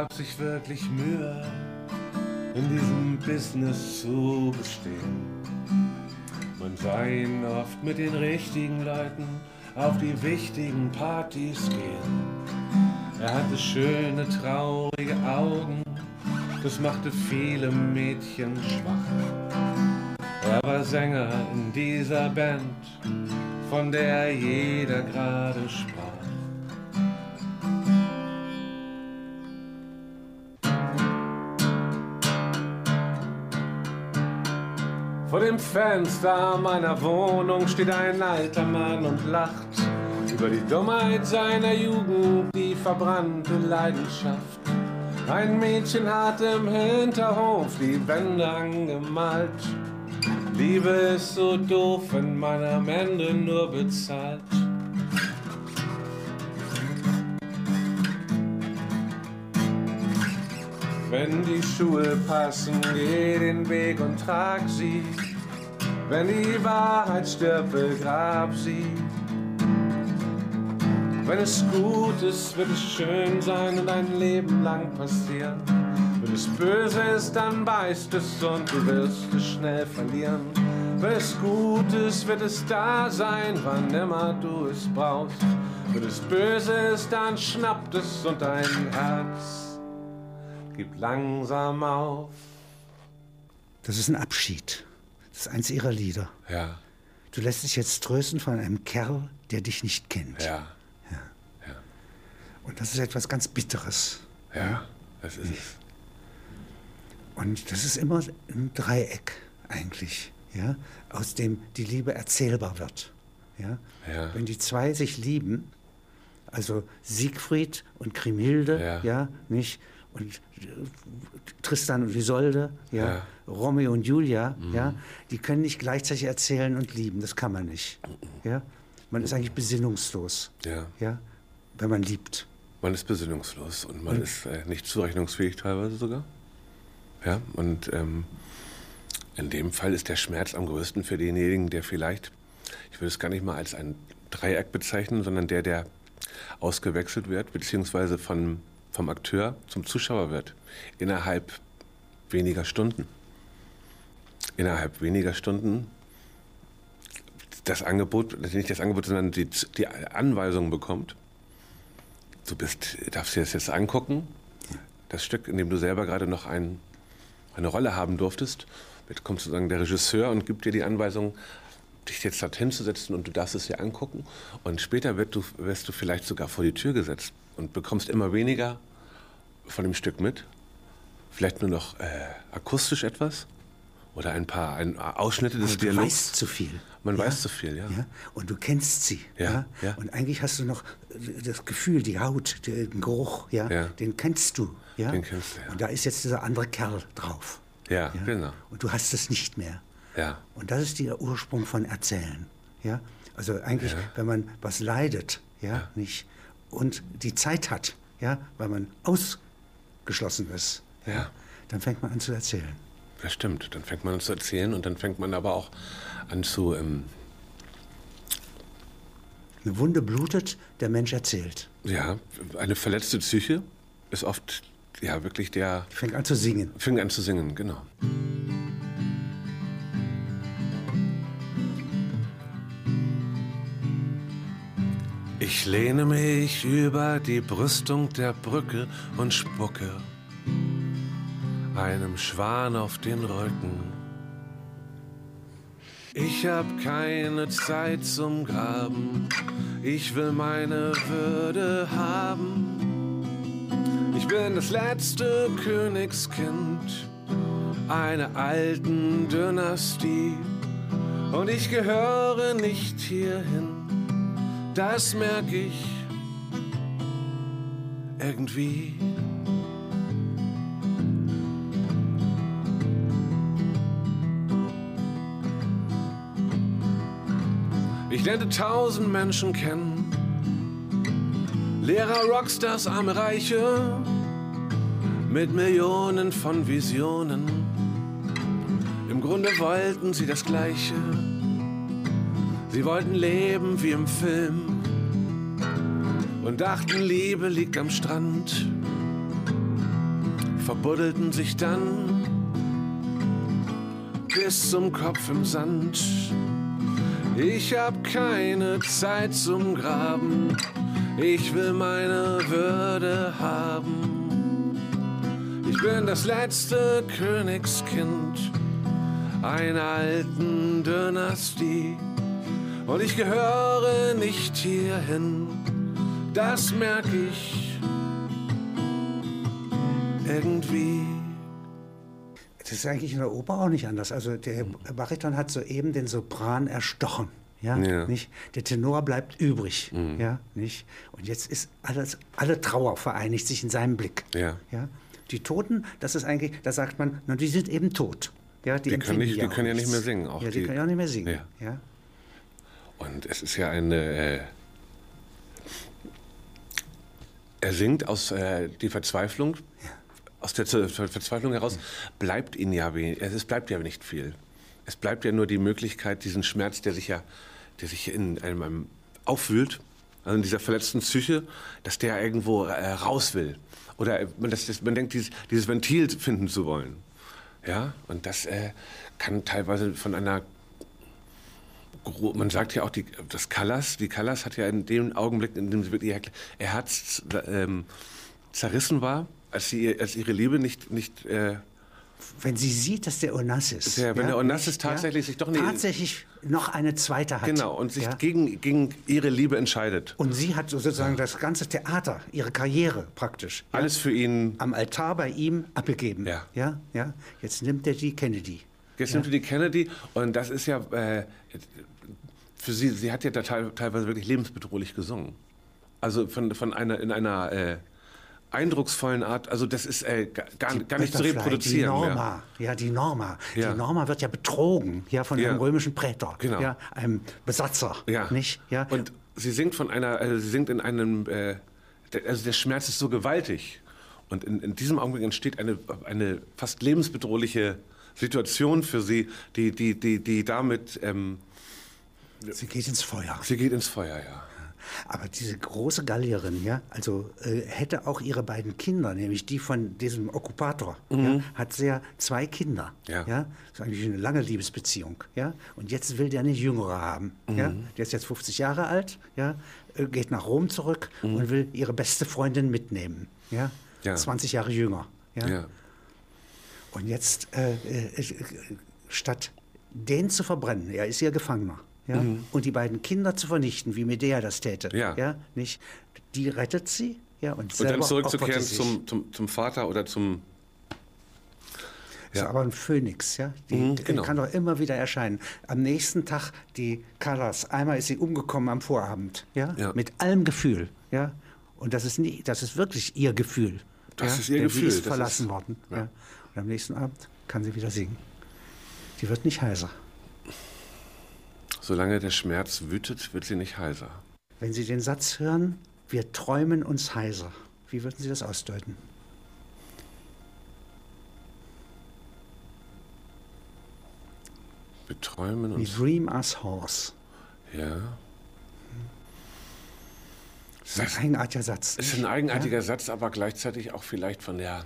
Gab sich wirklich Mühe, in diesem Business zu bestehen. Man sah ihn oft mit den richtigen Leuten auf die wichtigen Partys gehen. Er hatte schöne, traurige Augen, das machte viele Mädchen schwach. Er war Sänger in dieser Band, von der jeder gerade sprach. Dem Fenster meiner Wohnung steht ein alter Mann und lacht über die Dummheit seiner Jugend, die verbrannte Leidenschaft. Ein Mädchen hat im Hinterhof die Wände angemalt. Liebe ist so doof, wenn man am Ende nur bezahlt. Wenn die Schuhe passen, geh den Weg und trag sie. Wenn die Wahrheit stirbt, begrab sie. Wenn es gut ist, wird es schön sein und ein Leben lang passieren. Wenn es böse ist, dann beißt es und du wirst es schnell verlieren. Wenn es gut ist, wird es da sein, wann immer du es brauchst. Wenn es böse ist, dann schnappt es und dein Herz gib langsam auf. Das ist ein Abschied. Das ist eins ihrer Lieder. Ja. Du lässt dich jetzt trösten von einem Kerl, der dich nicht kennt. Ja. Ja. Ja. Und das ist etwas ganz Bitteres. Ja, das ist es. Und das ist immer ein Dreieck eigentlich, ja, aus dem die Liebe erzählbar wird. Ja? Ja. Wenn die zwei sich lieben, also Siegfried und Kriemhilde, Ja. ja, nicht und äh, Tristan und Isolde, ja, Ja. Romeo und Julia, ja, die können nicht gleichzeitig erzählen und lieben, das kann man nicht. Ja? Man ist eigentlich besinnungslos, Ja. ja, wenn man liebt. Man ist besinnungslos und man ist äh, nicht zurechnungsfähig teilweise sogar. Ja, und ähm, in dem Fall ist der Schmerz am größten für denjenigen, der vielleicht, ich würde es gar nicht mal als ein Dreieck bezeichnen, sondern der, der ausgewechselt wird, beziehungsweise von, vom Akteur zum Zuschauer wird, innerhalb weniger Stunden. Innerhalb weniger Stunden das Angebot, nicht das Angebot, sondern die, die Anweisung bekommt, du bist, darfst dir das jetzt angucken, das Stück, in dem du selber gerade noch ein, eine Rolle haben durftest. Jetzt kommt sozusagen der Regisseur und gibt dir die Anweisung, dich jetzt dorthin zu setzen und du darfst es dir angucken. Und später wird du, wirst du vielleicht sogar vor die Tür gesetzt und bekommst immer weniger von dem Stück mit. Vielleicht nur noch äh, akustisch etwas oder ein paar ein, Ausschnitte des Also Dialogs. weißt zu viel. Man ja? weiß zu viel, ja. ja. Und du kennst sie. Ja, ja. Und eigentlich hast du noch das Gefühl, die Haut, den Geruch, ja, den kennst du. Ja? Den kennst du, ja. Und da ist jetzt dieser andere Kerl drauf. Ja, genau. Und du hast es nicht mehr. Ja. Und das ist der Ursprung von Erzählen. Ja? Also eigentlich, wenn man was leidet, Ja. nicht, und die Zeit hat, ja, weil man ausgeschlossen ist, Ja. dann fängt man an zu erzählen. Das stimmt. Dann fängt man an zu erzählen und dann fängt man aber auch an zu. Ähm, Eine Wunde blutet, der Mensch erzählt. ja, eine verletzte Psyche ist oft ja wirklich der. Fängt an zu singen. Fängt an zu singen, genau. Ich lehne mich über die Brüstung der Brücke und spucke einem Schwan auf den Rücken. Ich hab keine Zeit zum Graben, ich will meine Würde haben. Ich bin das letzte Königskind einer alten Dynastie und ich gehöre nicht hierhin, das merk ich irgendwie. Ich lernte tausend Menschen kennen. Lehrer, Rockstars, arme Reiche. Mit Millionen von Visionen. Im Grunde wollten sie das Gleiche. Sie wollten leben wie im Film. Und dachten, Liebe liegt am Strand. verbuddelten sich dann bis zum Kopf im Sand. Ich hab keine Zeit zum Graben, ich will meine Würde haben. Ich bin das letzte Königskind einer alten Dynastie und ich gehöre nicht hierhin, das merk ich irgendwie. Das ist eigentlich in der Oper auch nicht anders. Also der Bariton hat soeben den Sopran erstochen. Ja, Ja. Nicht? Der Tenor bleibt übrig. Ja, nicht? Und jetzt ist alles, alle Trauer vereinigt sich in seinem Blick. Ja. Ja? Die Toten, das ist eigentlich, da sagt man, na, die sind eben tot. Ja, die Die können nicht- die auch können ja nicht mehr singen, auch ja, die, die- können ja auch nicht mehr singen. Ja. Ja. Und es ist ja eine. Äh, er singt aus äh, die Verzweiflung, aus der Ver- Verzweiflung heraus, bleibt ihnen ja wenig, es bleibt ja nicht viel. Es bleibt ja nur die Möglichkeit, diesen Schmerz, der sich ja, der sich in einem, aufwühlt, also in dieser verletzten Psyche, dass der irgendwo äh, raus will. Oder man, das, das, man denkt, dieses, dieses Ventil finden zu wollen. Ja, und das äh, kann teilweise von einer man sagt ja auch, die, das Callas, die Callas hat ja in dem Augenblick, in dem sie wirklich ihr, ihr Herz ähm, zerrissen war, als, sie, als ihre Liebe nicht, nicht äh, Wenn sie sieht, dass der Onassis. Der- wenn der Onassis tatsächlich sich doch nicht- Tatsächlich noch eine zweite hat. genau, und sich ja? gegen, gegen ihre Liebe entscheidet. Und sie hat sozusagen das ganze Theater, ihre Karriere praktisch. ja, Alles für ihn. am Altar bei ihm abgegeben. Ja. Ja, ja. Jetzt nimmt er die Kennedy. Jetzt nimmt sie die Kennedy und das ist ja äh, für sie, sie hat ja da teil, teilweise wirklich lebensbedrohlich gesungen. Also von, von einer, in einer äh, eindrucksvollen Art, also das ist äh, ga- gar, gar nicht zu reproduzieren. Die. Norma, ja, die Norma. Ja. Die Norma wird ja betrogen, ja, von Ja. einem römischen Prätor, Genau. ja, einem Besatzer, Ja. nicht? Ja. Und sie singt von einer, also sie singt in einem, äh, der, also der Schmerz ist so gewaltig. Und in, in diesem Augenblick entsteht eine, eine fast lebensbedrohliche Situation für sie, die, die, die, die damit, ähm, sie geht ins Feuer. sie geht ins Feuer, ja. Aber diese große Gallierin, ja, also äh, hätte auch ihre beiden Kinder, nämlich die von diesem Okkupator, ja, hat sie ja zwei Kinder. Mhm. Ja. Das ist eigentlich eine lange Liebesbeziehung. Ja? Und jetzt will der eine jüngere haben. Ja? Mhm. Der ist jetzt 50 Jahre alt, ja? äh, geht nach Rom zurück und will ihre beste Freundin mitnehmen. Ja? Mhm. Ja. 20 Jahre jünger. Ja? ja. Und jetzt, äh, äh, äh, statt den zu verbrennen, er ist ihr Gefangener, ja, und die beiden Kinder zu vernichten, wie Medea das täte, Mhm. Ja. nicht, die rettet sie, ja, und, Und dann zurückzukehren zum, zum, zum Vater oder zum, Ist Ja. aber ein Phönix, ja, die, Mhm, genau. kann doch immer wieder erscheinen. Am nächsten Tag die Callas, einmal ist sie umgekommen am Vorabend, ja, Ja. mit allem Gefühl, ja, und das ist nie, das ist wirklich ihr Gefühl. Das ja? ist ihr Denn Gefühl, Sie ist das verlassen ist- worden, ja. ja. Und am nächsten Abend kann sie wieder singen. Die wird nicht heiser. Solange der Schmerz wütet, wird sie nicht heiser. Wenn Sie den Satz hören, wir träumen uns heiser, wie würden Sie das ausdeuten? Wir träumen We uns, dream us hoarse. ja. Das ist ein eigenartiger Satz. Es ist ein eigenartiger Satz, aber gleichzeitig auch vielleicht von der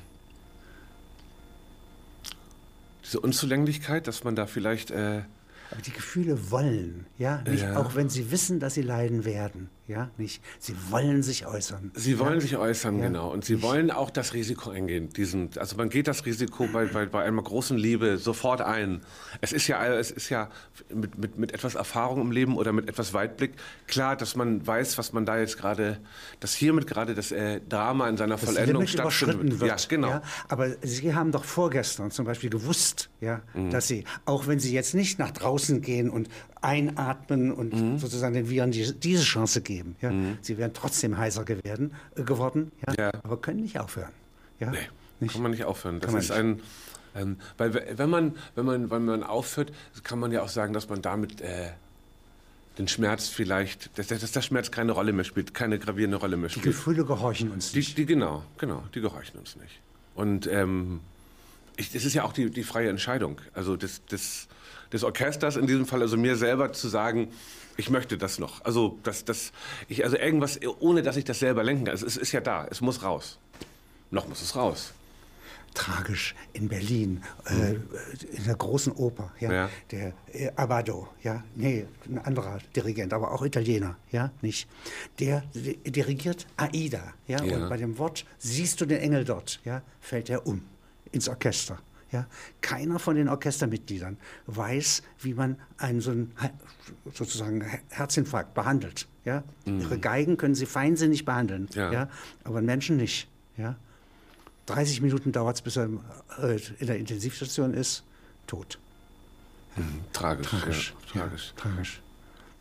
diese Unzulänglichkeit, dass man da vielleicht äh, Aber die Gefühle wollen, ja, nicht, Ja. auch wenn sie wissen, dass sie leiden werden, ja, nicht. Sie wollen sich äußern. Sie wollen ja. sich äußern, Ja. genau. Und sie wollen auch das Risiko eingehen. Diesen, also man geht das Risiko bei, bei, bei einer großen Liebe sofort ein. Es ist ja, es ist ja mit, mit, mit etwas Erfahrung im Leben oder mit etwas Weitblick klar, dass man weiß, was man da jetzt gerade, dass hiermit gerade das äh, Drama in seiner das Vollendung Limit überschritten wird. Ja, genau. Ja, aber Sie haben doch vorgestern zum Beispiel gewusst, ja, Mhm. dass Sie, auch wenn Sie jetzt nicht nach draußen gehen und einatmen und Mhm. sozusagen den Viren die, diese Chance geben, ja, Sie wären trotzdem heiser geworden, äh, geworden ja, Ja. aber können nicht aufhören. Ja, Nee, nicht? kann man nicht aufhören. Das ist nicht. ein, ähm, weil we- wenn man, wenn man, wenn man aufhört, kann man ja auch sagen, dass man damit äh, den Schmerz vielleicht, dass, dass der Schmerz keine Rolle mehr spielt, keine gravierende Rolle mehr Die spielt. Gefühle gehorchen uns Die, nicht. die genau, genau, die gehorchen uns nicht. Und ähm, ich, ist ja auch die, die freie Entscheidung, also des, des, des Orchesters in diesem Fall, also mir selber zu sagen, ich möchte das noch. Also das, das, ich, also irgendwas, ohne dass ich das selber lenken kann. Also es ist ja da, es muss raus. Noch muss es raus. tragisch in Berlin, äh, in der großen Oper, ja, Ja. der äh, Abbado, ja, nee, ein anderer Dirigent, aber auch Italiener, ja, nicht. Der di- dirigiert Aida, ja, Ja. und bei dem Wort siehst du den Engel dort, ja, fällt er um ins Orchester. Ja, keiner von den Orchestermitgliedern weiß, wie man einen so einen sozusagen Her- Herzinfarkt behandelt. Ja? Ihre Geigen können sie feinsinnig behandeln, Ja. ja. aber einen Menschen nicht. Ja? 30 Minuten dauert es, bis er äh, in der Intensivstation ist, tot. Tragisch. Tragisch. Ja, tragisch. Ja, tragisch.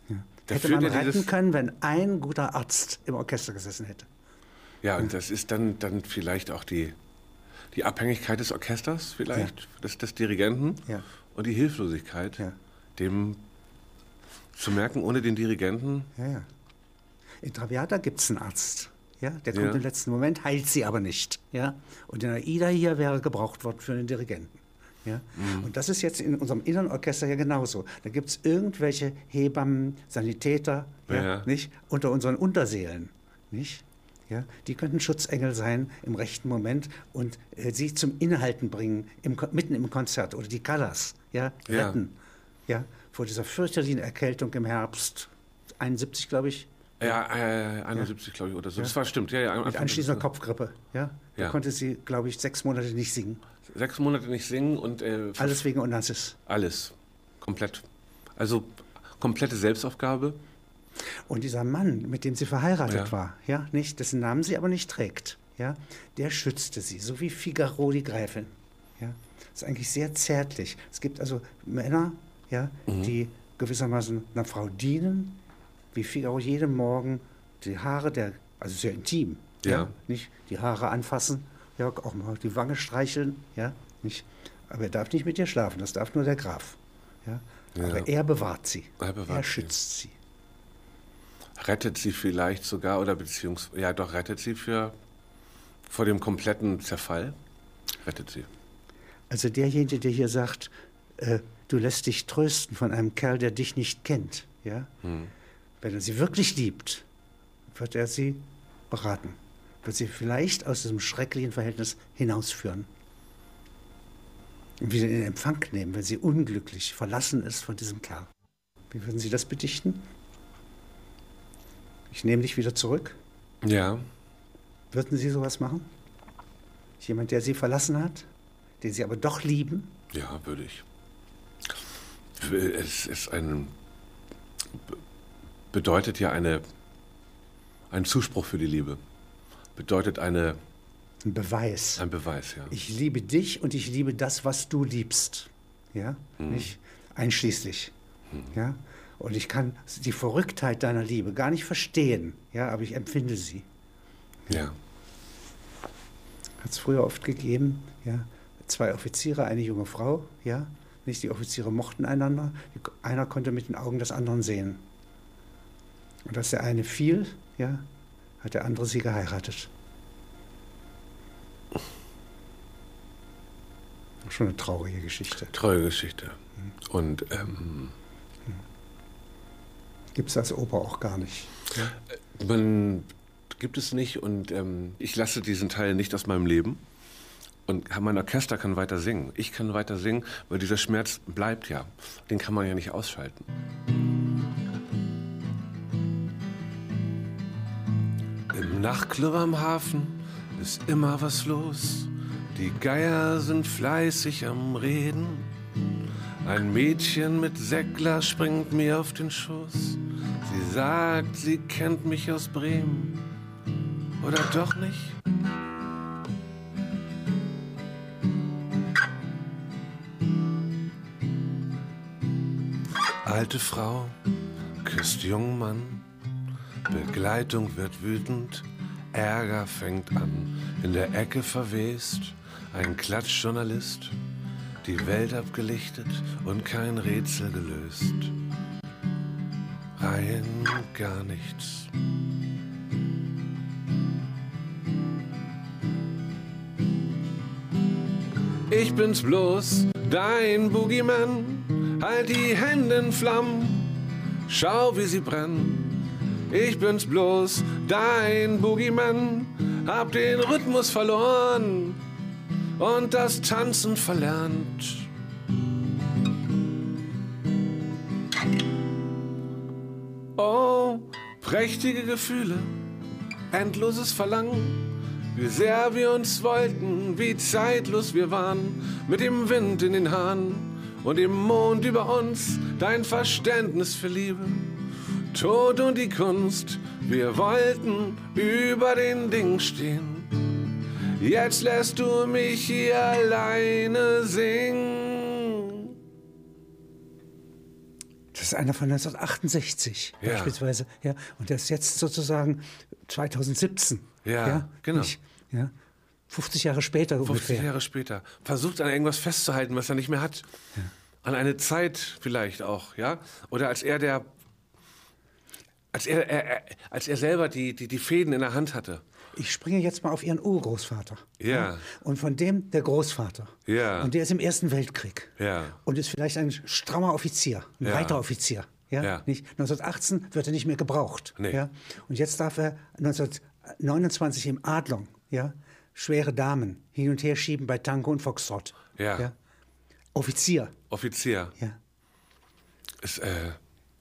Ja. Da Hätte man retten können, wenn ein guter Arzt im Orchester gesessen hätte. Ja, und das ist dann, dann vielleicht auch die, die Abhängigkeit des Orchesters, vielleicht, des, des Dirigenten Ja. und die Hilflosigkeit, Ja. dem zu merken, ohne den Dirigenten, Ja, ja. In Traviata gibt es einen Arzt. Ja, der kommt Ja. im letzten Moment, heilt sie aber nicht. Ja? Und in Aida hier wäre gebraucht worden für den Dirigenten. Ja? Mhm. Und das ist jetzt in unserem inneren Orchester ja genauso. Da gibt es irgendwelche Hebammen, Sanitäter, ja, Ja. Nicht? unter unseren Unterseelen. Nicht? Ja? Die könnten Schutzengel sein im rechten Moment und äh, sie zum Innehalten bringen, im, mitten im Konzert. Oder die Callas, ja? Ja. retten. Ja? Vor dieser fürchterlichen Erkältung im Herbst, 71 glaube ich, ja, äh, 71, glaube ich, oder so. Das war stimmt, ja, ja. mit anschließender Kopfgrippe. Ja? Da Ja. konnte sie, glaube ich, sechs Monate nicht singen. Sechs Monate nicht singen und äh, Alles wegen Onassis. alles. Komplett. Also komplette Selbstaufgabe. Und dieser Mann, mit dem sie verheiratet Ja. war, ja, nicht, dessen Namen sie aber nicht trägt, ja, der schützte sie, so wie Figaro die Gräfin. Ja. Das ist eigentlich sehr zärtlich. Es gibt also Männer, ja, Mhm. die gewissermaßen einer Frau dienen, wie Figaro jeden Morgen die Haare der, also sehr intim, Ja. nicht die Haare anfassen, ja, auch mal die Wange streicheln, ja, nicht. Aber er darf nicht mit ihr schlafen, das darf nur der Graf. Ja. Ja. Aber er bewahrt sie. Er bewahrt sie. schützt sie. Rettet sie vielleicht sogar, oder beziehungsweise, ja doch, rettet sie für, vor dem kompletten Zerfall. Rettet sie. Also derjenige, der hier sagt, äh, du lässt dich trösten von einem Kerl, der dich nicht kennt, ja? Wenn er sie wirklich liebt, wird er sie beraten, wird sie vielleicht aus diesem schrecklichen Verhältnis hinausführen. Und wieder in Empfang nehmen, wenn sie unglücklich verlassen ist von diesem Kerl. Wie würden Sie das bedichten? Ich nehme dich wieder zurück. Ja, Würden Sie sowas machen? Jemand, der Sie verlassen hat, den Sie aber doch lieben? ja, würde ich. Es ist ein, be- bedeutet ja eine, ein Zuspruch für die Liebe. Bedeutet eine, Ein Beweis. ein Beweis, ja. Ich liebe dich und ich liebe das, was du liebst. Ja? Nicht? Einschließlich. Ja? Und ich kann die Verrücktheit deiner Liebe gar nicht verstehen, ja, aber ich empfinde sie. Ja, Hat es früher oft gegeben, ja. Zwei Offiziere, eine junge Frau, ja. Nicht die Offiziere mochten einander. Einer konnte mit den Augen des anderen sehen. Und als der eine fiel, ja, hat der andere sie geheiratet. Schon eine traurige Geschichte. treue Geschichte. Und ähm, Gibt es als Oper auch gar nicht. Ja? man gibt es nicht und ähm, ich lasse diesen Teil nicht aus meinem Leben. Und mein Orchester kann weiter singen. Ich kann weiter singen, weil dieser Schmerz bleibt ja. Den kann man ja nicht ausschalten. Im Nachtclub am Hafen ist immer was los. Die Geier sind fleißig am Reden. Ein Mädchen mit Säckler springt mir auf den Schoß. Sie sagt, sie kennt mich aus Bremen. Oder doch nicht? Alte Frau küsst jungen Mann. Begleitung wird wütend, Ärger fängt an. In der Ecke verwest ein Klatschjournalist. Die Welt abgelichtet und kein Rätsel gelöst. Rein gar nichts. Ich bin's bloß, dein Boogeyman. Halt die Hände in Flammen, schau wie sie brennen. Ich bin's bloß, dein Boogeyman. Hab den Rhythmus verloren, und das Tanzen verlernt. Oh, prächtige Gefühle, endloses Verlangen, wie sehr wir uns wollten, wie zeitlos wir waren, mit dem Wind in den Haaren und dem Mond über uns, dein Verständnis für Liebe, Tod und die Kunst, wir wollten über den Ding stehen. Jetzt lässt du mich hier alleine singen. Das ist einer von 1968 ja. beispielsweise. Ja, und der ist jetzt sozusagen 2017. Ja, ja genau. Nicht, ja, 50 Jahre später 50 ungefähr. 50 Jahre später. Versucht an irgendwas festzuhalten, was er nicht mehr hat. Ja. An eine Zeit vielleicht auch, ja? Oder als er der als er, er, als er selber die, die, die Fäden in der Hand hatte. Ich springe jetzt mal auf Ihren Urgroßvater. Ja. Und von dem der Großvater. Ja. Und der ist im Ersten Weltkrieg. Ja. Und ist vielleicht ein strammer Offizier, ein ja. Reiteroffizier. Ja? ja. Nicht? 1918 wird er nicht mehr gebraucht. Nee. Ja? Und jetzt darf er 1929 im Adlung ja, schwere Damen hin und her schieben bei Tango und Foxtrot. Ja. ja? Offizier. Offizier. Ja. Ist, äh,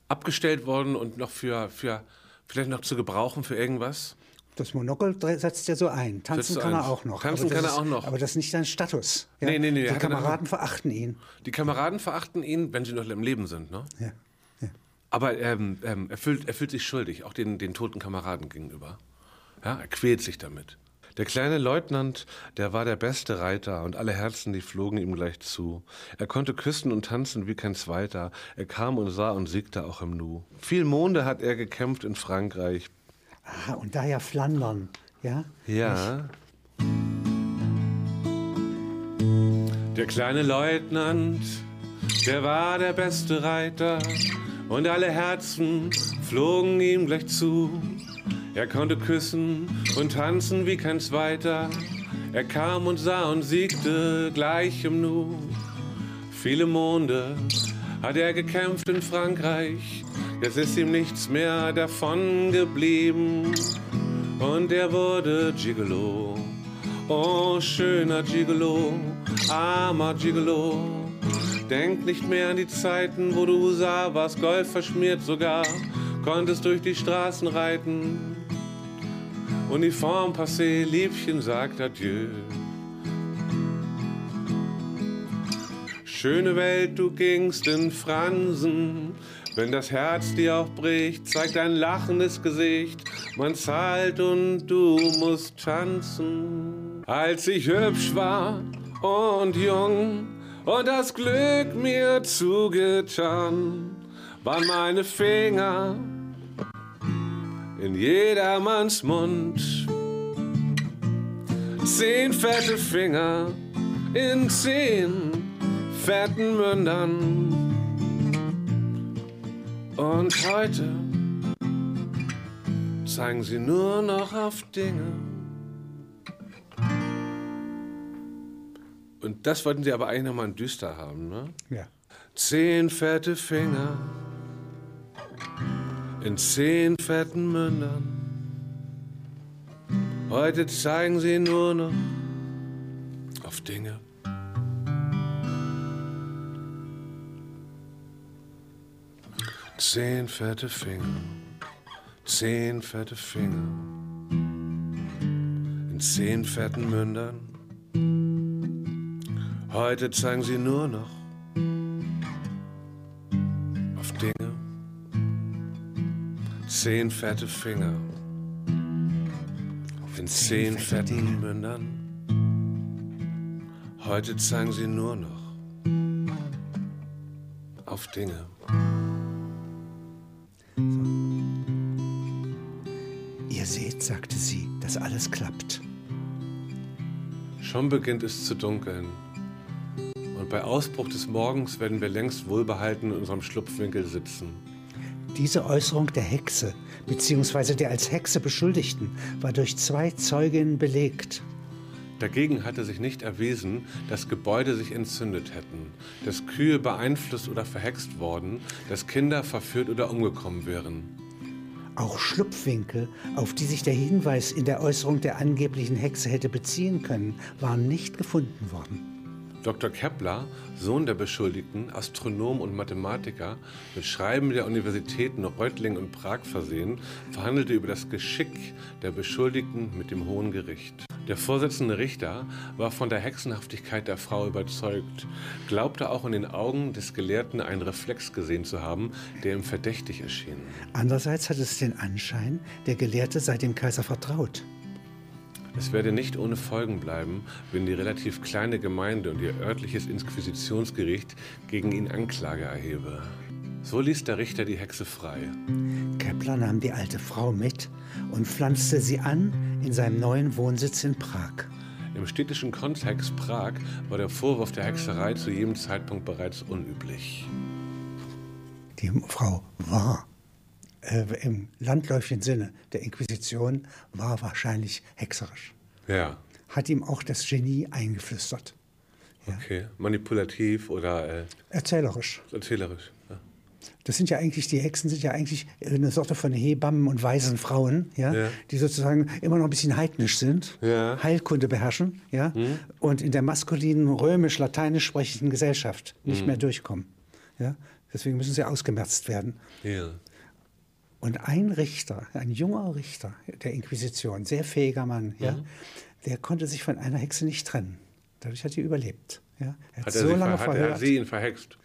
abgestellt worden und noch für, für vielleicht noch zu gebrauchen für irgendwas? Das Monokel setzt er so ein. Tanzen kann er auch noch. Tanzen kann er auch noch. aber das ist nicht sein Status. Ja? Nee, nee, nee. Die Kameraden verachten ihn. Die Kameraden verachten ihn, wenn sie noch im Leben sind, ne? Ja. ja. Aber ähm, ähm, er, fühlt, er fühlt sich schuldig, auch den, den toten Kameraden gegenüber. Ja, er quält sich damit. Der kleine Leutnant, der war der beste Reiter und alle Herzen, die flogen ihm gleich zu. Er konnte küssen und tanzen wie kein Zweiter. Er kam und sah und siegte auch im Nu. Viel Monde hat er gekämpft in Frankreich. Ah, und daher Flandern, ja? Ja. Der kleine Leutnant, der war der beste Reiter und alle Herzen flogen ihm gleich zu. Er konnte küssen und tanzen wie kein Zweiter. Er kam und sah und siegte gleich im Nu. Viele Monde hat er gekämpft in Frankreich. Jetzt ist ihm nichts mehr davon geblieben. Und er wurde Gigolo. Oh, schöner Gigolo, armer Gigolo. Denk nicht mehr an die Zeiten, wo du sah, warst Gold verschmiert sogar, konntest durch die Straßen reiten Uniform passé, Liebchen sagt Adieu. Schöne Welt, du gingst in Fransen. Wenn das Herz dir auch bricht, zeigt ein lachendes Gesicht. Man zahlt und du musst tanzen. Als ich hübsch war und jung und das Glück mir zugetan, waren meine Finger in jedermanns Mund. Zehn fette Finger in zehn fetten Mündern. Und heute zeigen sie nur noch auf Dinge. Und das wollten sie aber eigentlich nochmal düster haben, ne? Ja. Zehn fette Finger in zehn fetten Mündern. Heute zeigen sie nur noch auf Dinge. Zehn fette Finger, zehn fette Finger in zehn fetten Mündern. Heute zeigen sie nur noch auf Dinge zehn fette Finger in zehn fetten Mündern. Heute zeigen sie nur noch auf Dinge. Sagte sie, dass alles klappt. Schon beginnt es zu dunkeln. Und bei Ausbruch des Morgens werden wir längst wohlbehalten in unserem Schlupfwinkel sitzen. Diese Äußerung der Hexe bzw. der als Hexe Beschuldigten war durch zwei Zeuginnen belegt. Dagegen hatte sich nicht erwiesen, dass Gebäude sich entzündet hätten, dass Kühe beeinflusst oder verhext worden, dass Kinder verführt oder umgekommen wären. Auch Schlupfwinkel, auf die sich der Hinweis in der Äußerung der angeblichen Hexe hätte beziehen können, waren nicht gefunden worden. Dr. Kepler, Sohn der Beschuldigten, Astronom und Mathematiker, mit Schreiben der Universitäten Reutlingen und Prag versehen, verhandelte über das Geschick der Beschuldigten mit dem Hohen Gericht. Der vorsitzende Richter war von der Hexenhaftigkeit der Frau überzeugt, glaubte auch in den Augen des Gelehrten einen Reflex gesehen zu haben, der ihm verdächtig erschien. Andererseits hat es den Anschein, der Gelehrte sei dem Kaiser vertraut. Es werde nicht ohne Folgen bleiben, wenn die relativ kleine Gemeinde und ihr örtliches Inquisitionsgericht gegen ihn Anklage erhebe. So ließ der Richter die Hexe frei. Kepler nahm die alte Frau mit und pflanzte sie an in seinem neuen Wohnsitz in Prag. Im städtischen Kontext Prag war der Vorwurf der Hexerei zu jedem Zeitpunkt bereits unüblich. Die Frau war äh, im landläufigen Sinne der Inquisition war wahrscheinlich hexerisch. Ja. Hat ihm auch das Genie eingeflüstert. Ja. Okay, manipulativ oder äh, erzählerisch. Erzählerisch. Ja. Das sind ja eigentlich, die Hexen sind ja eigentlich eine Sorte von Hebammen und weisen Frauen, ja, ja. die sozusagen immer noch ein bisschen heidnisch sind, ja. Heilkunde beherrschen, ja, mhm. und in der maskulinen römisch-lateinisch sprechenden Gesellschaft nicht mhm. mehr durchkommen. Ja. Deswegen müssen sie ausgemerzt werden. Ja. Und ein Richter, ein junger Richter der Inquisition, sehr fähiger Mann, ja, mhm. der konnte sich von einer Hexe nicht trennen. Dadurch hat sie überlebt. Ja. Er hat, hat so lange ver verhört. Hat sie ihn verhext?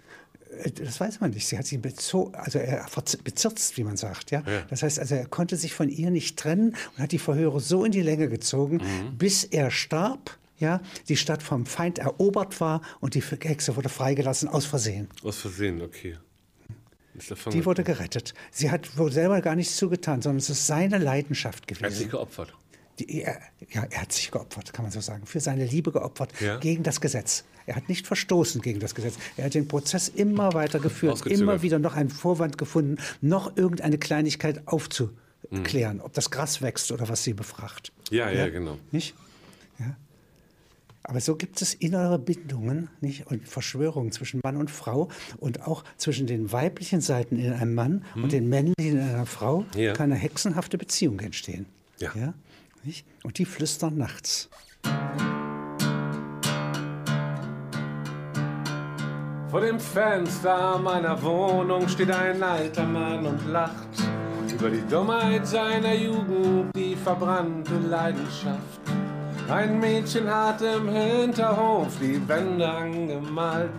Äh, das weiß man nicht. Sie hat ihn bezogen, also er bezirzt, wie man sagt. Ja? ja? Das heißt, also er konnte sich von ihr nicht trennen und hat die Verhöre so in die Länge gezogen, mhm. bis er starb. Ja, die Stadt vom Feind erobert war und die Hexe wurde freigelassen aus Versehen. Aus Versehen, okay. Die wurde gerettet. Sie hat wohl selber gar nichts zugetan, sondern es ist seine Leidenschaft gewesen. Er hat sich geopfert. Die, er, ja, er hat sich geopfert, kann man so sagen. Für seine Liebe geopfert ja. gegen das Gesetz. Er hat nicht verstoßen gegen das Gesetz. Er hat den Prozess immer weiter geführt, immer wieder noch einen Vorwand gefunden, noch irgendeine Kleinigkeit aufzuklären, mhm. ob das Gras wächst oder was sie befragt. Ja, ja, ja genau. Nicht? Aber so gibt es innere Bindungen nicht? und Verschwörungen zwischen Mann und Frau und auch zwischen den weiblichen Seiten in einem Mann hm. und den männlichen in einer Frau ja. kann eine hexenhafte Beziehung entstehen. Ja. ja? Nicht? Und die flüstern nachts. Vor dem Fenster meiner Wohnung steht ein alter Mann und lacht über die Dummheit seiner Jugend, die verbrannte Leidenschaft. Ein Mädchen hat im Hinterhof die Wände angemalt.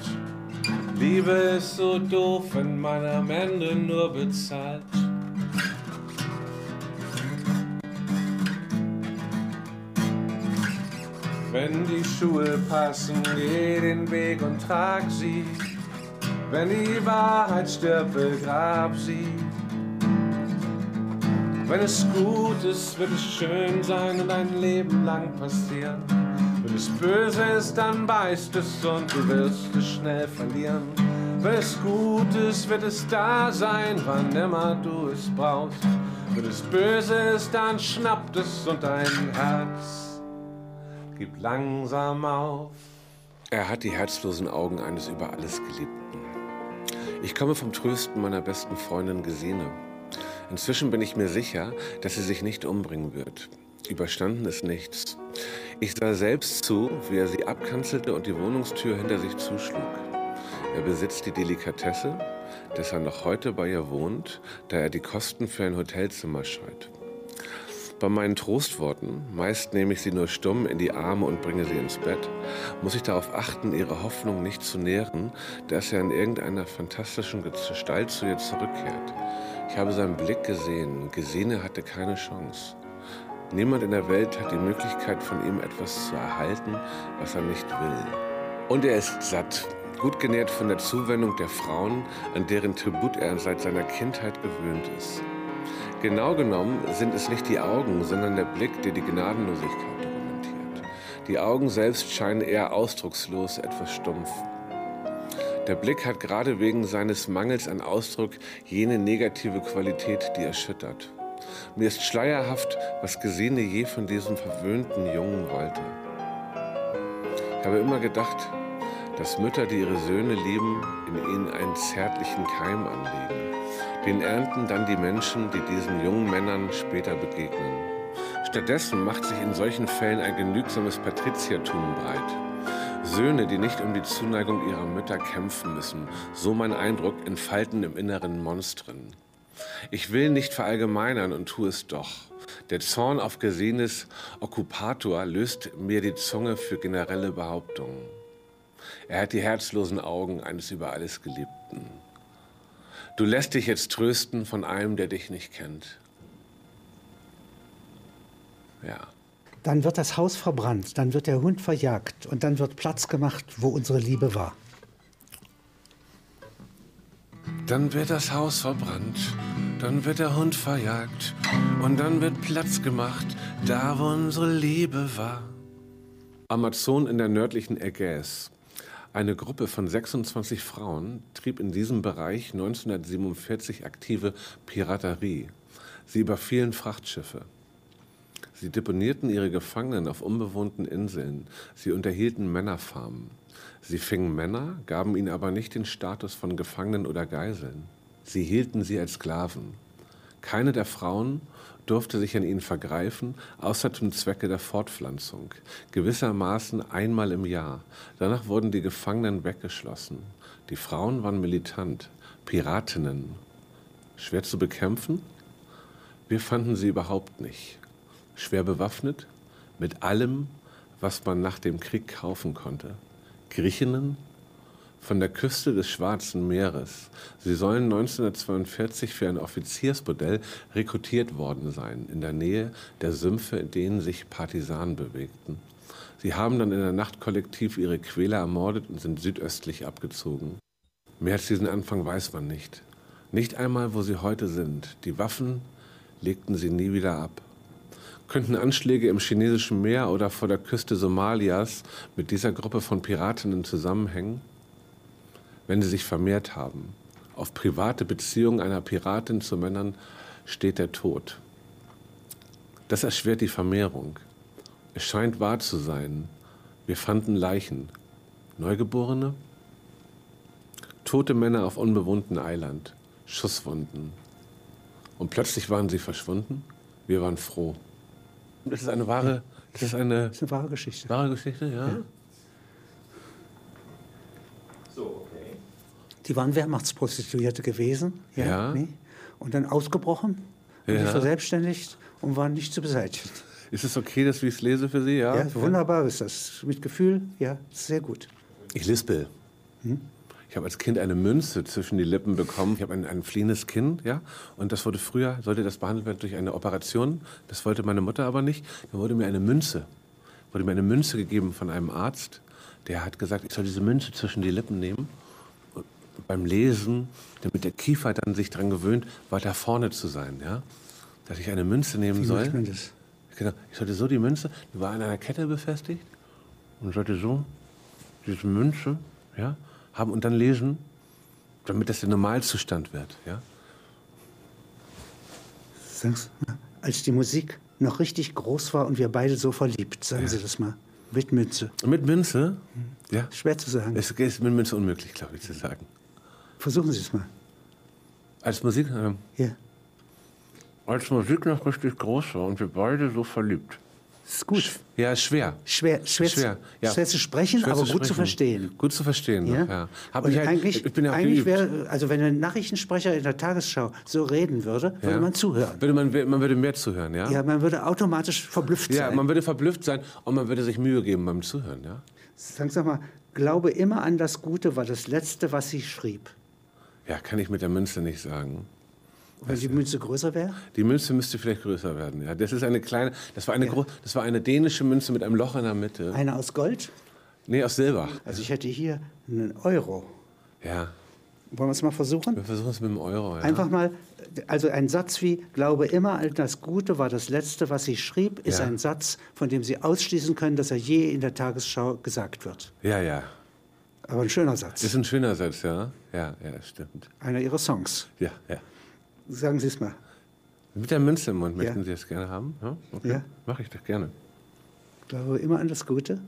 Liebe ist so doof, wenn man am Ende nur bezahlt. Wenn die Schuhe passen, geh den Weg und trag sie. Wenn die Wahrheit stirbt, begrab sie. Wenn es gut ist, wird es schön sein und ein Leben lang passieren. Wenn es böse ist, dann beißt es und du wirst es schnell verlieren. Wenn es gut ist, wird es da sein, wann immer du es brauchst. Wenn es böse ist, dann schnappt es und dein Herz gibt langsam auf. Er hat die herzlosen Augen eines über alles Geliebten. Ich komme vom Trösten meiner besten Freundin Gesine. Inzwischen bin ich mir sicher, dass sie sich nicht umbringen wird. Überstanden ist nichts. Ich sah selbst zu, wie er sie abkanzelte und die Wohnungstür hinter sich zuschlug. Er besitzt die Delikatesse, dass er noch heute bei ihr wohnt, da er die Kosten für ein Hotelzimmer scheut. Bei meinen Trostworten, meist nehme ich sie nur stumm in die Arme und bringe sie ins Bett, muss ich darauf achten, ihre Hoffnung nicht zu nähren, dass er in irgendeiner fantastischen Gestalt zu ihr zurückkehrt. Ich habe seinen Blick gesehen. Gesine hatte keine Chance. Niemand in der Welt hat die Möglichkeit, von ihm etwas zu erhalten, was er nicht will. Und er ist satt, gut genährt von der Zuwendung der Frauen, an deren Tribut er seit seiner Kindheit gewöhnt ist. Genau genommen sind es nicht die Augen, sondern der Blick, der die Gnadenlosigkeit dokumentiert. Die Augen selbst scheinen eher ausdruckslos, etwas stumpf. Der Blick hat gerade wegen seines Mangels an Ausdruck jene negative Qualität, die erschüttert. Mir ist schleierhaft, was Gesine je von diesem verwöhnten Jungen wollte. Ich habe immer gedacht, dass Mütter, die ihre Söhne lieben, in ihnen einen zärtlichen Keim anlegen. Den ernten dann die Menschen, die diesen jungen Männern später begegnen. Stattdessen macht sich in solchen Fällen ein genügsames Patriziertum breit. Söhne, die nicht um die Zuneigung ihrer Mütter kämpfen müssen, so mein Eindruck, entfalten im Inneren Monstren. Ich will nicht verallgemeinern und tue es doch. Der Zorn auf Gesehenes Okkupator löst mir die Zunge für generelle Behauptungen. Er hat die herzlosen Augen eines über alles Geliebten. Du lässt dich jetzt trösten von einem, der dich nicht kennt. Ja. Dann wird das Haus verbrannt, dann wird der Hund verjagt und dann wird Platz gemacht, wo unsere Liebe war. Dann wird das Haus verbrannt, dann wird der Hund verjagt und dann wird Platz gemacht, da wo unsere Liebe war. Amazon in der nördlichen Ägäis. Eine Gruppe von 26 Frauen trieb in diesem Bereich 1947 aktive Piraterie. Sie überfielen Frachtschiffe. Sie deponierten ihre Gefangenen auf unbewohnten Inseln. Sie unterhielten Männerfarmen. Sie fingen Männer, gaben ihnen aber nicht den Status von Gefangenen oder Geiseln. Sie hielten sie als Sklaven. Keine der Frauen durfte sich an ihnen vergreifen, außer zum Zwecke der Fortpflanzung, gewissermaßen einmal im Jahr. Danach wurden die Gefangenen weggeschlossen. Die Frauen waren militant, Piratinnen. Schwer zu bekämpfen? Wir fanden sie überhaupt nicht. Schwer bewaffnet, mit allem, was man nach dem Krieg kaufen konnte. Griechinnen von der Küste des Schwarzen Meeres. Sie sollen 1942 für ein Offiziersmodell rekrutiert worden sein, in der Nähe der Sümpfe, in denen sich Partisanen bewegten. Sie haben dann in der Nacht kollektiv ihre Quäler ermordet und sind südöstlich abgezogen. Mehr als diesen Anfang weiß man nicht. Nicht einmal, wo sie heute sind. Die Waffen legten sie nie wieder ab. Könnten Anschläge im chinesischen Meer oder vor der Küste Somalias mit dieser Gruppe von Piratinnen zusammenhängen? wenn sie sich vermehrt haben. Auf private Beziehungen einer Piratin zu Männern steht der Tod. Das erschwert die Vermehrung. Es scheint wahr zu sein. Wir fanden Leichen. Neugeborene? Tote Männer auf unbewohnten Eiland. Schusswunden. Und plötzlich waren sie verschwunden. Wir waren froh. Das ist eine wahre, das ist eine, Das ist eine wahre Geschichte. wahre Geschichte, ja? Ja. Die waren Wehrmachtsprostituierte gewesen. Ja. nee? Und dann ausgebrochen und Ja. sich verselbstständigt und waren nicht zu beseitigen. Ist es okay, dass ich es lese für Sie? Ja. Ja, wunderbar ist das. Mit Gefühl, ja, sehr gut. Ich lispel. Ich habe als Kind eine Münze zwischen die Lippen bekommen. Ich habe ein, ein fliehendes Kind, ja. Und das wurde früher, sollte das behandelt werden durch eine Operation. Das wollte meine Mutter aber nicht. Dann wurde mir eine Münze, wurde mir eine Münze gegeben von einem Arzt. Der hat gesagt, ich soll diese Münze zwischen die Lippen nehmen. Und beim Lesen, damit der Kiefer dann sich daran gewöhnt, weiter vorne zu sein, ja. Dass ich eine Münze nehmen Wie soll. macht man das? Genau. Ich sollte so die Münze, die war an einer Kette befestigt und sollte so diese Münze ja, haben und dann lesen, damit das der Normalzustand wird. Ja? Sag's mal. Als die Musik noch richtig groß war und wir beide so verliebt, sagen Sie das mal. Mit Mütze. Und mit Münze, ja, Schwer zu sagen. es ist mit Münze unmöglich, glaube ich, zu sagen. Versuchen Sie es mal. Als Musik, ähm, Ja. als Musik noch richtig groß war und wir beide so verliebt. Ist gut. Ja, ist schwer. Schwer, schwer, Schwer, ja. schwer zu sprechen, Schwer aber zu gut zu sprechen. verstehen. Gut zu verstehen, Ja? ja. Hab Und ich, halt, eigentlich, ich bin ja eigentlich wäre, also wenn ein Nachrichtensprecher in der Tagesschau so reden würde, würde Ja. man zuhören. Würde man, man würde mehr zuhören, ja? Ja, man würde automatisch verblüfft Ja, sein. man würde verblüfft sein und man würde sich Mühe geben beim Zuhören, ja? Sagen Sie mal, glaube immer an das Gute war das Letzte, was sie schrieb. Ja, kann ich mit der Münze nicht sagen. Wenn die Münze größer wäre? Die Münze müsste vielleicht größer werden. Ja, das ist eine kleine, das war eine, gro- das war eine dänische Münze mit einem Loch in der Mitte. Eine aus Gold? Nee, aus Silber. Also ich hätte hier einen Euro. Ja, Wollen wir es mal versuchen? wir versuchen es mit dem Euro. Ja. Einfach mal, also ein Satz wie, glaube immer an das Gute war das Letzte, was sie schrieb, ist Ja. ein Satz, von dem Sie ausschließen können, dass er je in der Tagesschau gesagt wird. Ja, ja. Aber ein schöner Satz. Ist ein schöner Satz, ja. Ja, ja, das stimmt. Einer Ihrer Songs. Ja, ja. Sagen Sie es mal. Mit der Münze im Mund Ja. möchten Sie das gerne haben? Ja, okay. Ja. Mache ich doch gerne. Glaube immer an das Gute.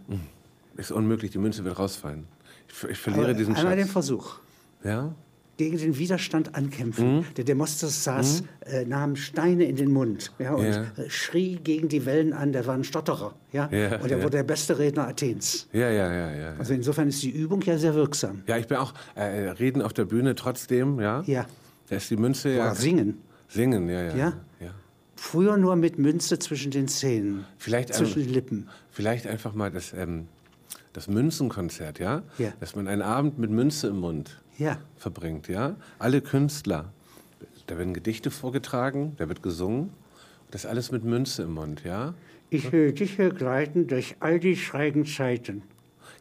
Ist unmöglich, die Münze wird rausfallen. Ich, ich verliere Aber diesen einmal den Schatz. Versuch. Ja? Gegen den Widerstand ankämpfen. Der Demosthenes saß, äh, nahm Steine in den Mund ja, und Ja. äh, schrie gegen die Wellen an. Der war ein Stotterer. Ja? Ja, und er ja. wurde der beste Redner Athens. Ja, ja, ja, ja. Also insofern ist die Übung ja sehr wirksam. Ja, ich bin auch äh, reden auf der Bühne trotzdem, ja. Ja. Da ist die Münze ja. Oder singen. Singen, ja, ja. Ja? ja. Früher nur mit Münze zwischen den Zähnen. Vielleicht, zwischen ähm, den Lippen. Vielleicht einfach mal das, ähm, das Münzenkonzert, ja? Ja. Dass man einen Abend mit Münze im Mund Ja. verbringt, ja? Alle Künstler. Da werden Gedichte vorgetragen, da wird gesungen. Das alles mit Münze im Mund, ja? Ich will dich begleiten durch all die schrägen Zeiten.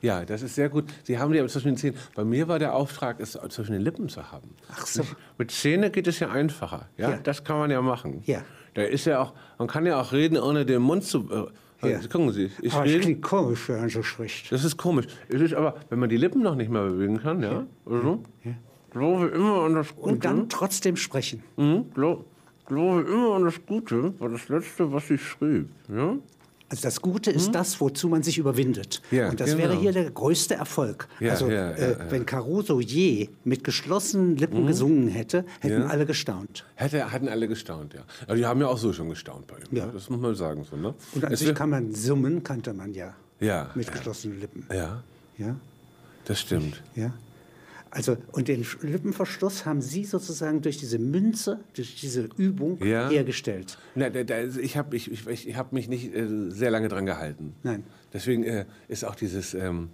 Ja, das ist sehr gut. Sie haben die aber zwischen den Zähnen. Bei mir war der Auftrag, es zwischen den Lippen zu haben. Ach so. Mit Zähne geht es ja einfacher. Ja? Ja. Das kann man ja machen. Ja. Da ist ja auch, man kann ja auch reden, ohne den Mund zu. Äh, Ja. Gucken Sie, ich Aber es rede. klingt komisch, wenn man so spricht. Das ist komisch. Es ist aber, wenn man die Lippen noch nicht mehr bewegen kann, ja, also, glaube immer an das Gute. Und dann trotzdem sprechen. Mhm, glaub, glaube immer an das Gute, war das Letzte, was ich schrieb. Ja? Also das Gute ist das, wozu man sich überwindet. Hm? Ja, und das genau. wäre hier der größte Erfolg. Ja, also ja, äh, wenn Caruso je mit geschlossenen Lippen gesungen hätte, hätten Hm? Alle gestaunt. Hätte, hatten alle gestaunt, ja. Aber die haben ja auch so schon gestaunt bei ihm. Ja. Ja. Das muss man sagen. So, ne? Und an Es sich kann man summen, kannte man ja. Ja, Mit geschlossenen Lippen. ja, Ja, das stimmt. ja. Also, und den Lippenverschluss haben Sie sozusagen durch diese Münze, durch diese Übung Ja. hergestellt. Da, da, ich habe ich, ich, ich hab mich nicht äh, sehr lange dran gehalten. Nein. Deswegen äh, ist auch dieses ähm,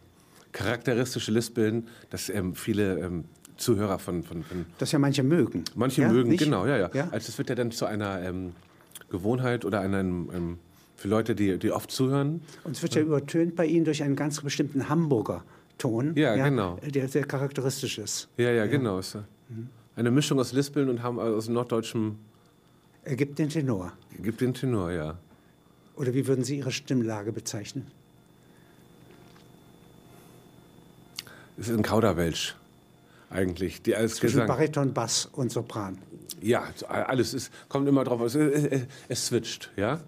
charakteristische Lispeln, das ähm, viele ähm, Zuhörer von, von, von Das ja manche mögen. manche ja, mögen, nicht? genau, ja, ja. ja? Also es wird ja dann zu einer ähm, Gewohnheit oder einem, ähm, für Leute, die, die oft zuhören. Und es wird ja übertönt bei Ihnen durch einen ganz bestimmten Hamburger Ton. Ja, genau. Der sehr charakteristisch ist. Ja, ja, genau. Ist, äh, Eine Mischung aus Lispeln und haben aus norddeutschem, Er gibt den Tenor. gibt den Tenor, ja. Oder wie würden Sie Ihre Stimmlage bezeichnen? Es ist ein Kauderwelsch eigentlich. Die als Zwischen Gesang. Bariton, Bass und Sopran. Ja, alles ist, kommt immer drauf. Es, es, es, es switcht, ja.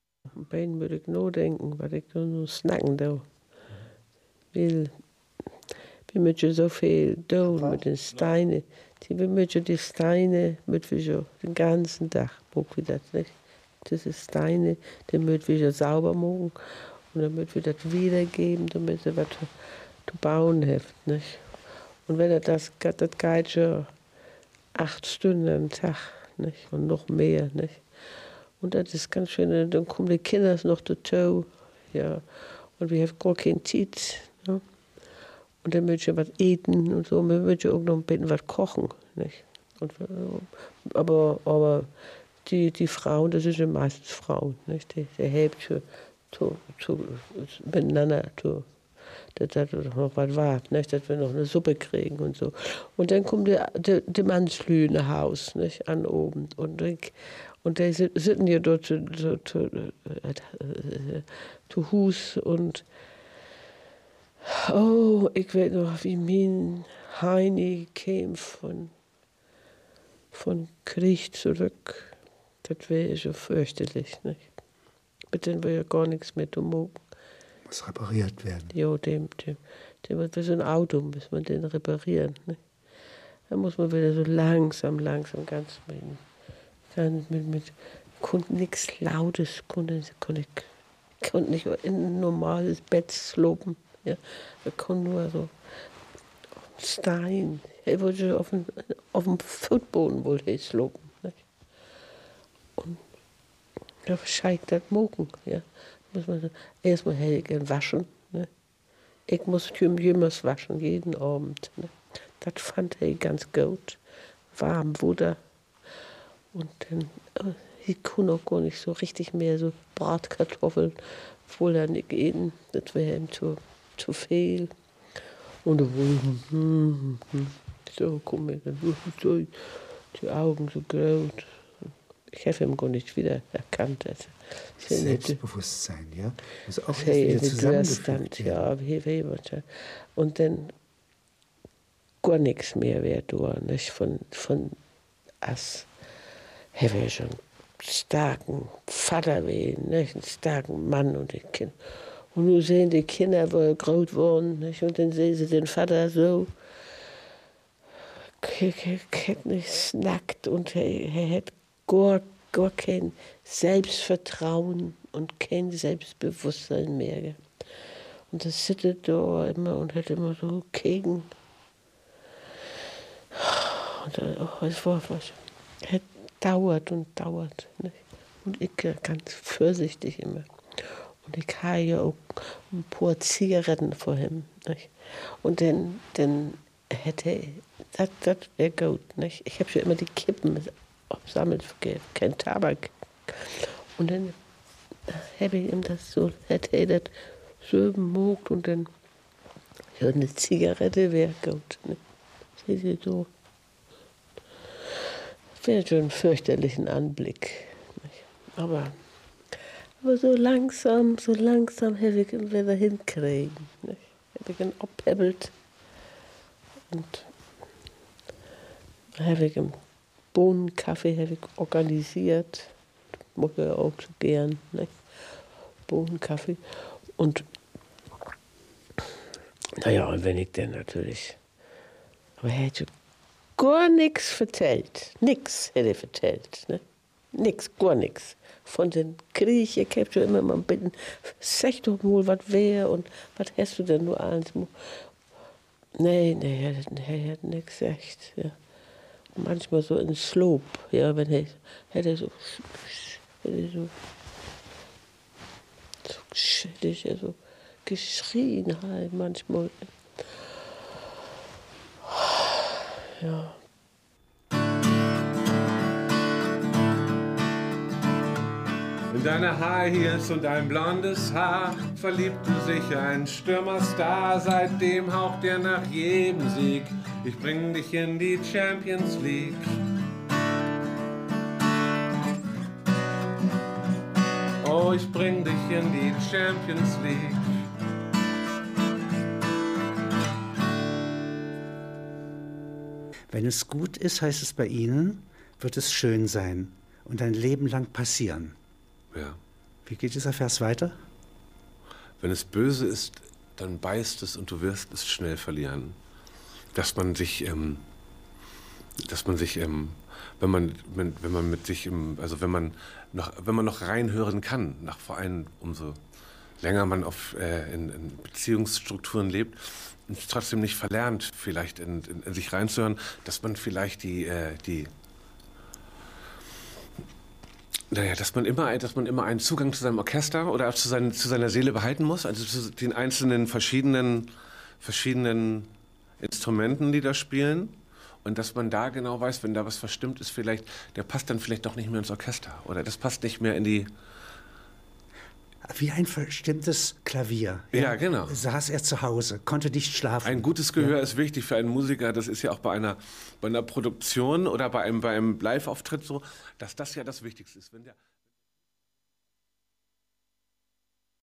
Bijna moet ik nadenken wat ik dan nog snakken doe. Wil, wie moet je zoveel doen met de stenen? Die je die stenen, moet we zo den ganzen Tag, moet we dat nicht? Diese Steine, die moet we zo sauber machen und dann moet we dat wiedergeben, damit sie was zu bauen heeft, nicht? Und wenn er das, das geht schon acht Stunden am Tag, nicht? Und noch mehr, nicht? Und das ist ganz schön, dann kommen die Kinder noch dazu, ja. Und wir haben gar keine Zeit, ne? Und dann möchte ich was eten und so, wir möchten auch noch ein bisschen was kochen, nicht? Und, äh, aber, aber die, die Frauen, das sind ja meistens Frauen, nicht? Die, die helfen zu, zu, zu, miteinander zu, dass das noch was war, nicht? dass wir noch eine Suppe kriegen und so. Und dann kommt der, der, nach Haus, nicht? an oben. Und, ich, und die sit- sitzen ja dort zu, zu, zu, äh, zu Hus und oh, ich weiß noch, wie mein Heini kam von, von Krieg zurück. Das wäre so fürchterlich, nicht? Mit denen wir ja gar nichts mehr zu machen. Muss repariert werden. Jo, dem, dem, dem wie so ein Auto, muss man den reparieren. Ne? Da muss man wieder so langsam, langsam, ganz mit, ganz mit, mit konnte nichts Lautes, konnte, konnte, konnte nicht in ein normales Bett slopen. Ja? Wir konnten nur so Stein. Er wollte auf dem, auf Fußboden wohl hier. Nicht? Und ja, scheint das mogen. Ja. Muss man erstmal hätte waschen. Ne? Ich muss jümmers waschen, jeden Abend. Ne? Das fand ich ganz gut. Warm Wunder. Und dann, äh, ich konnte auch gar nicht so richtig mehr so Bratkartoffeln, obwohl er nicht eten. Das wäre ihm zu, zu viel. Und dann, so dann, so, die Augen so groß. Ich habe ihn gar nicht wieder erkannt. Also, habe nicht- Selbstbewusstsein, ja? Also auch wieder zusammengefügt ja, wie, wie, wie, Und dann gar nichts mehr wäre da, nicht? Von, von Ass. Hey, wir schon einen starken Vater wählen, nicht? Einen starken Mann und ein Kind. Und nun sehen die Kinder, wo er groß worden, nicht? und dann sehen sie den Vater so nicht nackt und er, hat gar, gar kein Selbstvertrauen und kein Selbstbewusstsein mehr. Und er sitzt da immer und hat immer so gegen. Und oh, es war was. Es dauert und dauert. Nicht? Und ich ganz vorsichtig immer. Und ich habe ja auch ein paar Zigaretten vor ihm. Nicht? Und dann, dann hätte, das, das wäre gut. Nicht? Ich habe schon immer die Kippen sammelt, kein Tabak. Und dann habe ich ihm das so, hätte er das so gemogt und dann ja, eine Zigarette wäre gut. Ne? Sie so. Wäre schon einen fürchterlichen Anblick. Nicht? Aber, aber so langsam, so langsam habe ich ihn wieder hinkriegen. Nicht? Habe ich ihn abhebbelt und habe ich einen Bohnenkaffee habe ich organisiert. Mag ich auch so gern. Nicht? Bohnenkaffee. Und naja, und wenn ich dann natürlich. Aber er hätte gar nichts erzählt. Nix hätte er erzählt. Ne? Nix, gar nichts. Von den Krieg, ich schon immer mal bitten, sag doch mal, was wäre und was hast du denn nur eins? Nee, nee, er hat, er hat nichts gesagt. Ja. Manchmal so in Slope, ja, wenn er, hätte so, hätte so, so, hätte so geschrien halt manchmal. Ja. In deine High Heels und dein blondes Haar verliebte sich ein Stürmerstar. Seitdem haucht er nach jedem Sieg. Ich bring dich in die Champions League. Oh, ich bring dich in die Champions League. Wenn es gut ist, heißt es bei Ihnen, wird es schön sein und ein Leben lang passieren. Ja. Wie geht dieser Vers weiter? Wenn es böse ist, dann beißt es und du wirst es schnell verlieren. Dass man sich, ähm, dass man sich, ähm, wenn man, wenn, wenn man mit sich, im, also wenn man noch, wenn man noch reinhören kann, nach vor allem umso länger man auf, äh, in, in Beziehungsstrukturen lebt, und trotzdem nicht verlernt, vielleicht in, in, in, sich reinzuhören, dass man vielleicht die, äh, die naja, dass man immer, dass man immer einen Zugang zu seinem Orchester oder zu, sein, zu seiner Seele behalten muss, also zu den einzelnen verschiedenen, verschiedenen Instrumenten, die da spielen. Und dass man da genau weiß, wenn da was verstimmt ist, vielleicht, der passt dann vielleicht doch nicht mehr ins Orchester oder das passt nicht mehr in die, wie ein verstimmtes Klavier. Ja, ja, genau. Saß er zu Hause, konnte nicht schlafen. Ein gutes Gehör ja. ist wichtig für einen Musiker. Das ist ja auch bei einer, bei einer Produktion oder bei einem, bei einem Live-Auftritt so, dass das ja das Wichtigste ist. Wenn der